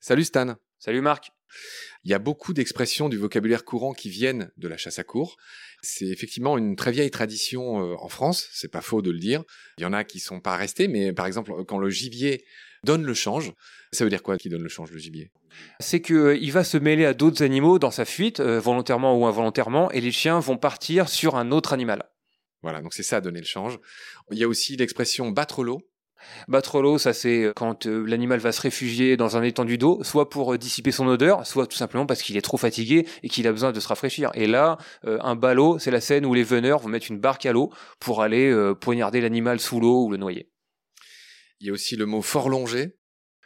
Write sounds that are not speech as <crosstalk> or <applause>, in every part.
Salut Stan. Salut Marc. Il y a beaucoup d'expressions du vocabulaire courant qui viennent de la chasse à cour. C'est effectivement une très vieille tradition euh, en France, c'est pas faux de le dire. Il y en a qui sont pas restés, mais par exemple, quand le gibier donne le change, ça veut dire quoi qui donne le change, le gibier? C'est qu'il euh, va se mêler à d'autres animaux dans sa fuite, euh, volontairement ou involontairement, et les chiens vont partir sur un autre animal. Voilà, donc c'est ça donner le change. Il y a aussi l'expression battre l'eau. Battre l'eau, ça c'est quand euh, l'animal va se réfugier dans un étendue d'eau, soit pour euh, dissiper son odeur, soit tout simplement parce qu'il est trop fatigué et qu'il a besoin de se rafraîchir. Et là, euh, un ballot, c'est la scène où les veneurs vont mettre une barque à l'eau pour aller poignarder l'animal sous l'eau ou le noyer. Il y a aussi le mot forlonger.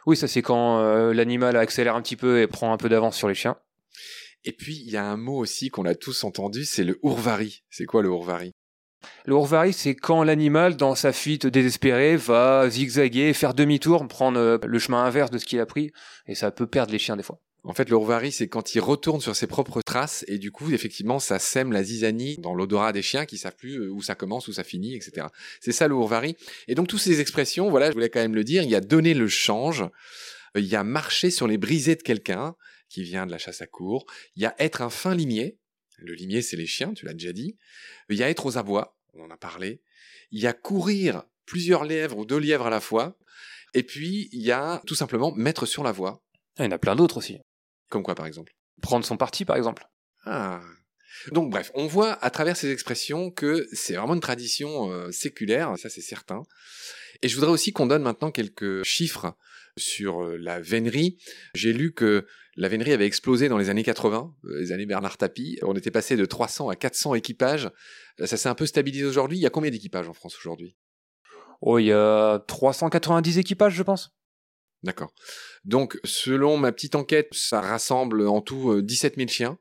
Oui, ça c'est quand l'animal accélère un petit peu et prend un peu d'avance sur les chiens. Et puis il y a un mot aussi qu'on a tous entendu, c'est le ourvari. C'est quoi le ourvari? Le Hourvari, c'est quand l'animal, dans sa fuite désespérée, va zigzaguer, faire demi-tour, prendre euh, le chemin inverse de ce qu'il a pris, et ça peut perdre les chiens des fois. En fait, le Hourvari, c'est quand il retourne sur ses propres traces, et du coup, effectivement, ça sème la zizanie dans l'odorat des chiens qui savent plus euh, où ça commence, où ça finit, etc. C'est ça le. Et donc, toutes ces expressions, voilà, je voulais quand même le dire, il y a donner le change, euh, il y a marcher sur les brisées de quelqu'un, qui vient de la chasse à cour, il y a être un fin limier, le limier, c'est les chiens, tu l'as déjà dit. Il y a être aux abois, on en a parlé. Il y a courir plusieurs lièvres ou deux lièvres à la fois. Et puis, il y a tout simplement mettre sur la voie. Ah, il y en a plein d'autres aussi. Comme quoi, par exemple Prendre son parti, par exemple. Ah. Donc, bref, on voit à travers ces expressions que c'est vraiment une tradition euh, séculaire, ça c'est certain. Et je voudrais aussi qu'on donne maintenant quelques chiffres sur euh, la vénerie. J'ai lu que la vénerie avait explosé dans les années 80, euh, les années Bernard Tapie. On était passé de 300 à 400 équipages. Euh, ça s'est un peu stabilisé aujourd'hui. Il y a combien d'équipages en France aujourd'hui? Oh, il y a 390 équipages, je pense. D'accord. Donc, selon ma petite enquête, ça rassemble en tout 17 000 chiens.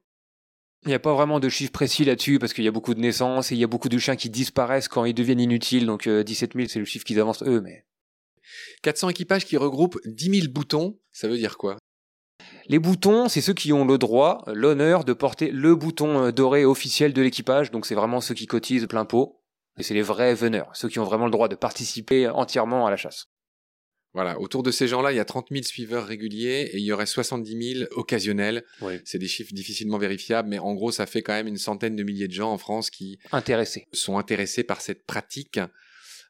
Il n'y a pas vraiment de chiffre précis là-dessus parce qu'il y a beaucoup de naissances et il y a beaucoup de chiens qui disparaissent quand ils deviennent inutiles. Donc 17 000, c'est le chiffre qu'ils avancent eux, mais 400 équipages qui regroupent 10 000 boutons, ça veut dire quoi? Les boutons, c'est ceux qui ont le droit, l'honneur de porter le bouton euh, doré officiel de l'équipage, donc c'est vraiment ceux qui cotisent plein pot, et c'est les vrais veneurs, ceux qui ont vraiment le droit de participer entièrement à la chasse. Voilà, autour de ces gens-là, il y a 30 000 suiveurs réguliers et il y aurait 70 000 occasionnels. C'est des chiffres difficilement vérifiables, mais en gros, ça fait quand même une centaine de milliers de gens en France qui intéressés. sont intéressés par cette pratique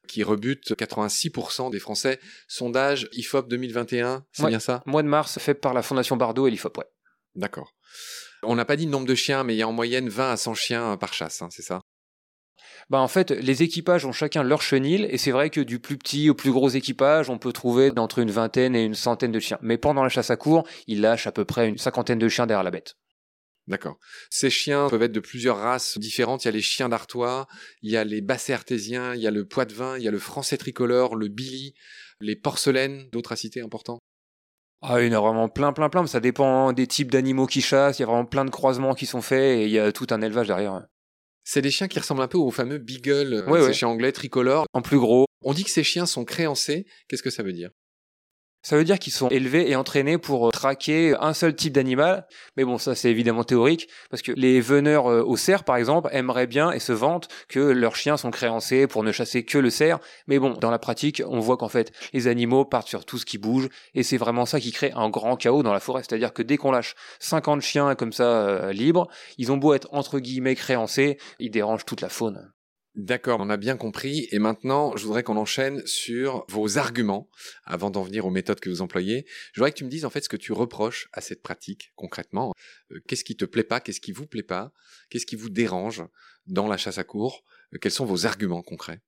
qui rebute 86% des Français. Sondage IFOP 2021, c'est bien ça? Mois de mars, fait par la Fondation Bardot et l'IFOP, ouais. D'accord. On n'a pas dit le nombre de chiens, mais il y a en moyenne 20 à 100 chiens par chasse, hein, c'est ça? Bah en fait, les équipages ont chacun leur chenil, et c'est vrai que du plus petit au plus gros équipage, on peut trouver entre une vingtaine et une centaine de chiens. Mais pendant la chasse à cour, ils lâchent à peu près une cinquantaine de chiens derrière la bête. D'accord. Ces chiens peuvent être de plusieurs races différentes. Il y a les chiens d'Artois, il y a les bassets artésiens, il y a le poitevin, il y a le français tricolore, le billy, les porcelaines, d'autres à citer importants. Ah, il y en a vraiment plein, plein, plein. Ça dépend des types d'animaux qui chassent. Il y a vraiment plein de croisements qui sont faits et il y a tout un élevage derrière. C'est des chiens qui ressemblent un peu aux fameux beagle, euh, ces chiens anglais tricolores. En plus gros. On dit que ces chiens sont créancés. Qu'est-ce que ça veut dire? Ça veut dire qu'ils sont élevés et entraînés pour euh, traquer un seul type d'animal. Mais bon, ça c'est évidemment théorique, parce que les veneurs euh, au cerf, par exemple, aimeraient bien et se vantent que leurs chiens sont créancés pour ne chasser que le cerf. Mais bon, dans la pratique, on voit qu'en fait, les animaux partent sur tout ce qui bouge, et c'est vraiment ça qui crée un grand chaos dans la forêt. C'est-à-dire que dès qu'on lâche 50 chiens comme ça euh, libres, ils ont beau être entre guillemets créancés, ils dérangent toute la faune. D'accord, on a bien compris. Et maintenant, je voudrais qu'on enchaîne sur vos arguments avant d'en venir aux méthodes que vous employez. Je voudrais que tu me dises en fait ce que tu reproches à cette pratique concrètement. Euh, qu'est-ce qui te plaît pas Qu'est-ce qui vous plaît pas Qu'est-ce qui vous dérange dans la chasse à cours euh, Quels sont vos arguments concrets?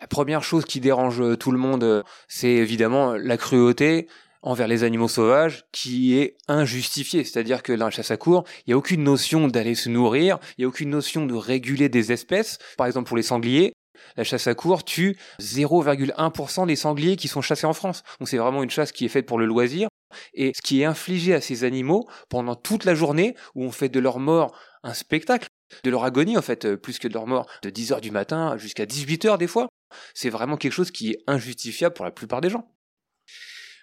La première chose qui dérange euh, tout le monde, c'est évidemment la cruauté envers les animaux sauvages qui est injustifié. C'est-à-dire que dans la chasse à cour, il n'y a aucune notion d'aller se nourrir, il n'y a aucune notion de réguler des espèces. Par exemple, pour les sangliers, la chasse à cour tue 0,1% des sangliers qui sont chassés en France. Donc c'est vraiment une chasse qui est faite pour le loisir. Et ce qui est infligé à ces animaux pendant toute la journée, où on fait de leur mort un spectacle, de leur agonie en fait, plus que de leur mort, de 10h du matin jusqu'à 18h des fois, c'est vraiment quelque chose qui est injustifiable pour la plupart des gens.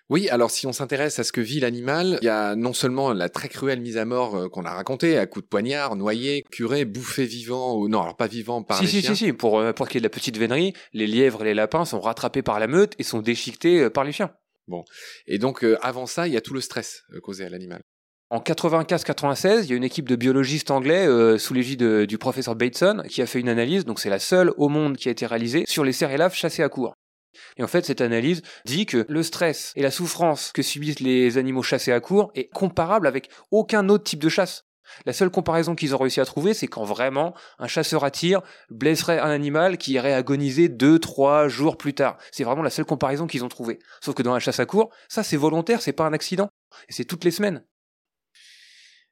Oui, alors si on s'intéresse à ce que vit l'animal, il y a non seulement la très cruelle mise à mort euh, qu'on a racontée, à coups de poignard, noyé, curé, bouffé vivant, ou non, alors pas vivant par si, les si, chiens. si, si, pour, euh, pour qu'il y ait de la petite vénerie, les lièvres et les lapins sont rattrapés par la meute et sont déchiquetés euh, par les chiens. Et donc euh, avant ça, il y a tout le stress causé à l'animal. En 95-96, il y a une équipe de biologistes anglais euh, sous l'égide du professeur Bateson qui a fait une analyse, donc c'est la seule au monde qui a été réalisée, sur les cerfs et laves chassés à court. Et en fait, cette analyse dit que le stress et la souffrance que subissent les animaux chassés à court est comparable avec aucun autre type de chasse. La seule comparaison qu'ils ont réussi à trouver, c'est quand vraiment un chasseur à tir blesserait un animal qui irait agoniser deux, trois jours plus tard. C'est vraiment la seule comparaison qu'ils ont trouvée. Sauf que dans la chasse à court, ça c'est volontaire, c'est pas un accident. Et c'est toutes les semaines.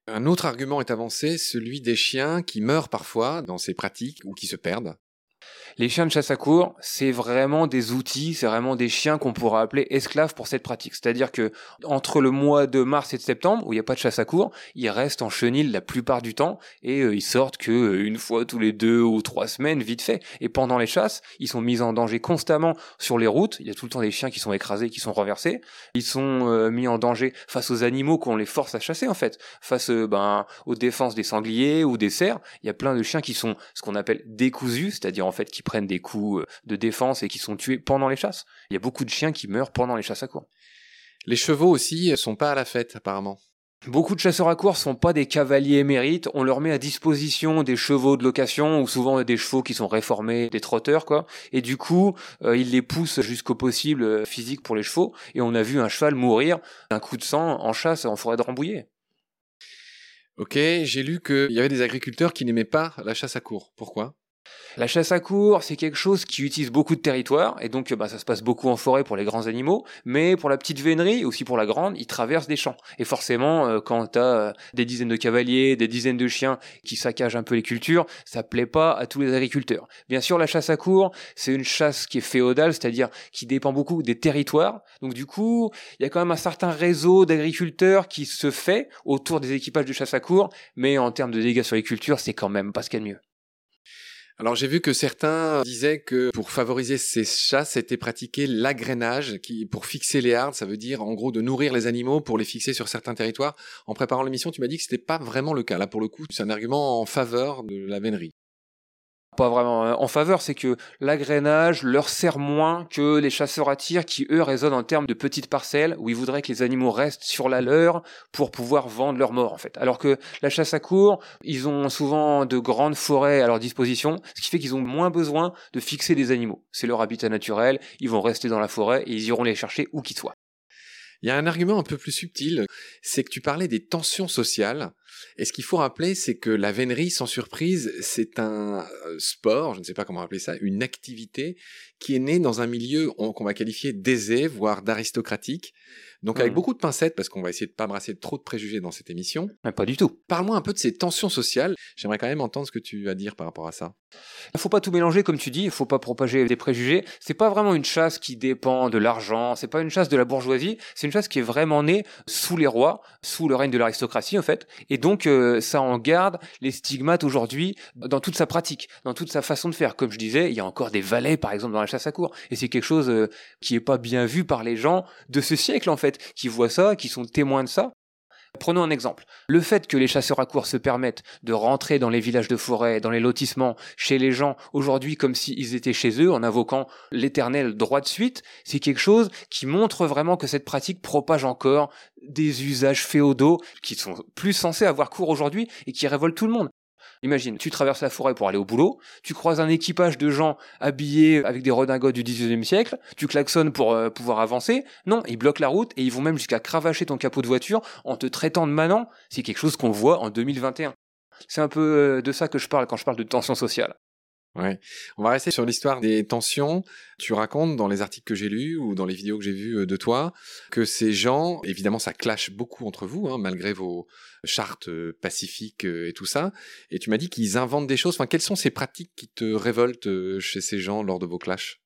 Un autre argument est avancé, celui des chiens qui meurent parfois dans ces pratiques ou qui se perdent. Les chiens de chasse à court, c'est vraiment des outils, c'est vraiment des chiens qu'on pourra appeler esclaves pour cette pratique. C'est-à-dire que entre le mois de mars et de septembre, où il n'y a pas de chasse à court, ils restent en chenil la plupart du temps et euh, ils sortent que euh, une fois tous les deux ou trois semaines, vite fait. Et pendant les chasses, ils sont mis en danger constamment sur les routes. Il y a tout le temps des chiens qui sont écrasés, qui sont renversés. Ils sont euh, mis en danger face aux animaux qu'on les force à chasser en fait, face ben aux défenses des sangliers ou des cerfs. Il y a plein de chiens qui sont ce qu'on appelle décousus, c'est-à-dire en fait qui prennent des coups euh, de défense et qui sont tués pendant les chasses. Il y a beaucoup de chiens qui meurent pendant les chasses à court. Les chevaux aussi sont pas à la fête apparemment. Beaucoup de chasseurs à course sont pas des cavaliers émérites, on leur met à disposition des chevaux de location ou souvent des chevaux qui sont réformés, des trotteurs quoi. Et du coup, euh, ils les poussent jusqu'au possible euh, physique pour les chevaux et on a vu un cheval mourir d'un coup de sang en chasse en forêt de Rambouillet. Ok, j'ai lu qu'il y avait des agriculteurs qui n'aimaient pas la chasse à court. Pourquoi? La chasse à court, c'est quelque chose qui utilise beaucoup de territoire, et donc bah, ça se passe beaucoup en forêt pour les grands animaux, mais pour la petite vénerie, aussi pour la grande, ils traversent des champs. Et forcément, euh, quand t'as euh, des dizaines de cavaliers, des dizaines de chiens qui saccagent un peu les cultures, ça plaît pas à tous les agriculteurs. Bien sûr, la chasse à court, c'est une chasse qui est féodale, c'est-à-dire qui dépend beaucoup des territoires. Donc du coup, il y a quand même un certain réseau d'agriculteurs qui se fait autour des équipages de chasse à court, mais en termes de dégâts sur les cultures, c'est quand même pas ce qu'il y a de mieux. Alors j'ai vu que certains disaient que pour favoriser ces chasses, c'était pratiqué l'agrainage, qui pour fixer les hardes, ça veut dire en gros de nourrir les animaux pour les fixer sur certains territoires. En préparant l'émission, tu m'as dit que c'était pas vraiment le cas. Là pour le coup, c'est un argument en faveur de la vénerie. Pas vraiment euh, en faveur, c'est que l'agrainage leur sert moins que les chasseurs à tir qui, eux, raisonnent en termes de petites parcelles où ils voudraient que les animaux restent sur la leur pour pouvoir vendre leur mort, en fait. Alors que la chasse à court, ils ont souvent de grandes forêts à leur disposition, ce qui fait qu'ils ont moins besoin de fixer des animaux. C'est leur habitat naturel, ils vont rester dans la forêt et ils iront les chercher où qu'ils soient. Il y a un argument un peu plus subtil, c'est que tu parlais des tensions sociales. Et ce qu'il faut rappeler, c'est que la vénerie, sans surprise, c'est un euh, sport, je ne sais pas comment appeler ça, une activité qui est née dans un milieu on- qu'on va qualifier d'aisé, voire d'aristocratique. Donc avec Mhm. beaucoup de pincettes, parce qu'on va essayer de pas brasser trop de préjugés dans cette émission. Mais pas du tout. Parle-moi un peu de ces tensions sociales. J'aimerais quand même entendre ce que tu as à dire par rapport à ça. Il faut pas tout mélanger, comme tu dis, il faut pas propager des préjugés. C'est pas vraiment une chasse qui dépend de l'argent, c'est pas une chasse de la bourgeoisie, c'est une chasse qui est vraiment née sous les rois, sous le règne de l'aristocratie en fait. Et donc euh, ça en garde les stigmates aujourd'hui dans toute sa pratique, dans toute sa façon de faire. Comme je disais, il y a encore des valets par exemple dans la chasse à cour, et c'est quelque chose euh, qui est pas bien vu par les gens de ce siècle en fait, qui voient ça, qui sont témoins de ça. Prenons un exemple. Le fait que les chasseurs à courre se permettent de rentrer dans les villages de forêt, dans les lotissements, chez les gens, aujourd'hui comme s'ils étaient chez eux, en invoquant l'éternel droit de suite, c'est quelque chose qui montre vraiment que cette pratique propage encore des usages féodaux qui sont plus censés avoir cours aujourd'hui et qui révoltent tout le monde. Imagine, tu traverses la forêt pour aller au boulot, tu croises un équipage de gens habillés avec des redingotes du XIXe siècle, tu klaxonnes pour euh, pouvoir avancer. Non, ils bloquent la route et ils vont même jusqu'à cravacher ton capot de voiture en te traitant de manant. C'est quelque chose qu'on voit en 2021. C'est un peu euh, de ça que je parle quand je parle de tension sociale. On va rester sur l'histoire des tensions. Tu racontes dans les articles que j'ai lus ou dans les vidéos que j'ai vues euh, de toi que ces gens, évidemment, ça clash beaucoup entre vous, hein, malgré vos chartes euh, pacifiques euh, et tout ça. Et tu m'as dit qu'ils inventent des choses. Enfin, quelles sont ces pratiques qui te révoltent chez ces gens lors de vos clashs?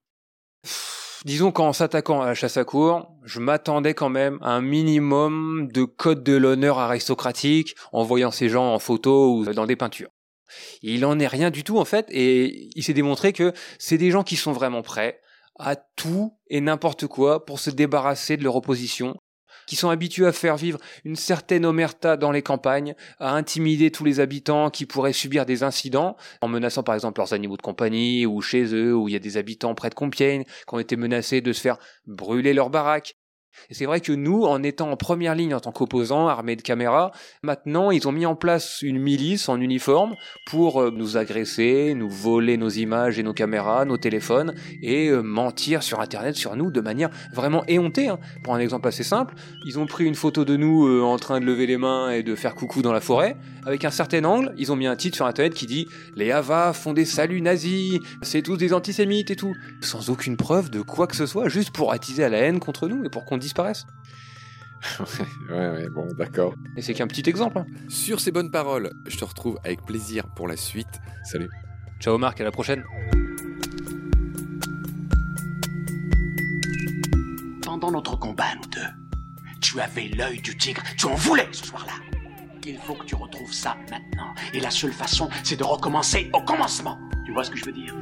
Disons qu'en s'attaquant à la chasse à cour, je m'attendais quand même à un minimum de code de l'honneur aristocratique en voyant ces gens en photo ou dans des peintures. Il en est rien du tout en fait, et il s'est démontré que c'est des gens qui sont vraiment prêts à tout et n'importe quoi pour se débarrasser de leur opposition, qui sont habitués à faire vivre une certaine omerta dans les campagnes, à intimider tous les habitants qui pourraient subir des incidents, en menaçant par exemple leurs animaux de compagnie, ou chez eux, où il y a des habitants près de Compiègne, qui ont été menacés de se faire brûler leur baraque, et c'est vrai que nous, en étant en première ligne en tant qu'opposants, armés de caméras, maintenant ils ont mis en place une milice en uniforme pour euh, nous agresser, nous voler nos images et nos caméras, nos téléphones, et euh, mentir sur Internet sur nous de manière vraiment éhontée. Hein. Pour un exemple assez simple, ils ont pris une photo de nous euh, en train de lever les mains et de faire coucou dans la forêt. Avec un certain angle, ils ont mis un titre sur Internet qui dit « Les Havas font des saluts nazis, c'est tous des antisémites et tout », sans aucune preuve de quoi que ce soit, juste pour attiser à la haine contre nous et pour qu'on disparaissent. <laughs> ouais, ouais, bon, d'accord. Et c'est qu'un petit exemple. Hein. Sur ces bonnes paroles, je te retrouve avec plaisir pour la suite. Salut. Ciao Marc, à la prochaine. Pendant notre combat, nous deux, tu avais l'œil du tigre, tu en voulais ce soir-là. Il faut que tu retrouves ça maintenant. Et la seule façon, c'est de recommencer au commencement. Tu vois ce que je veux dire?